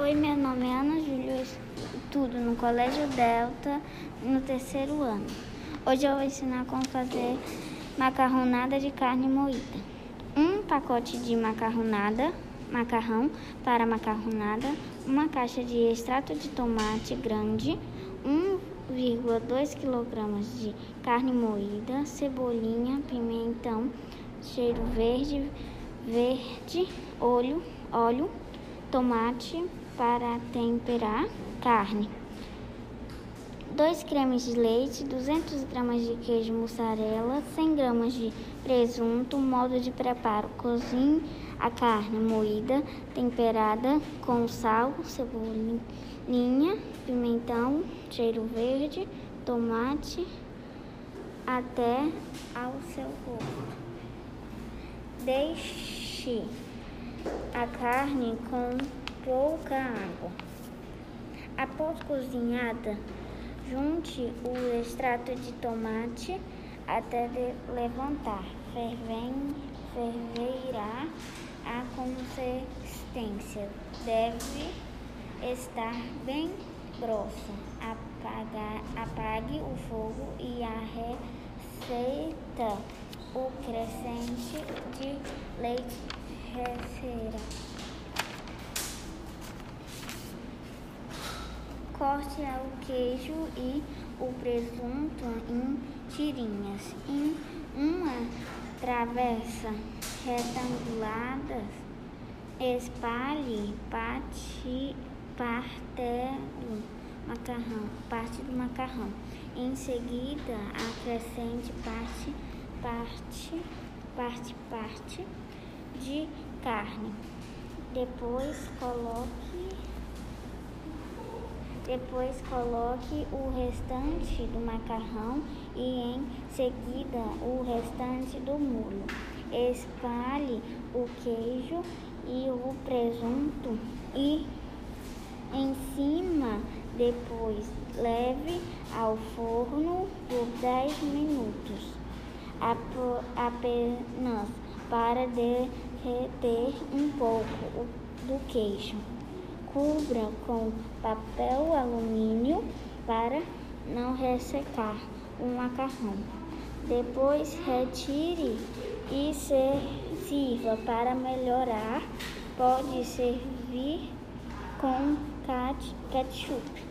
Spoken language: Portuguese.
Oi, meu nome é Ana Júlia, estudo no Colégio Delta, no terceiro ano. Hoje eu vou ensinar como fazer macarronada de carne moída. Um pacote de macarronada, macarrão para macarronada, uma caixa de extrato de tomate grande, 1,2 kg de carne moída, cebolinha, pimentão, cheiro verde, verde, óleo, óleo, tomate, para temperar carne. 2 cremes de leite, 200 gramas de queijo mussarela, 100 gramas de presunto. Modo de preparo: cozinhe a carne moída, temperada com sal, cebolinha, pimentão, cheiro verde, tomate, até ao seu gosto. Deixe a carne com pouca água. Após cozinhada, junte o extrato de tomate até levantar. Fervem, ferverá a consistência. Deve estar bem grossa. Apaga, apague o fogo e a receita o crescente de leite receira. Corte o queijo e o presunto em tirinhas. Em uma travessa retangulada, espalhe parte, partelo, macarrão, parte do macarrão. Em seguida, acrescente parte, parte, parte, parte de carne. Depois coloque depois coloque o restante do macarrão e em seguida o restante do molho. Espalhe o queijo e o presunto e em cima depois leve ao forno por 10 minutos, apenas para derreter um pouco do queijo. Cubra com papel alumínio para não ressecar o macarrão. Depois retire e sirva para melhorar. Pode servir com ketchup.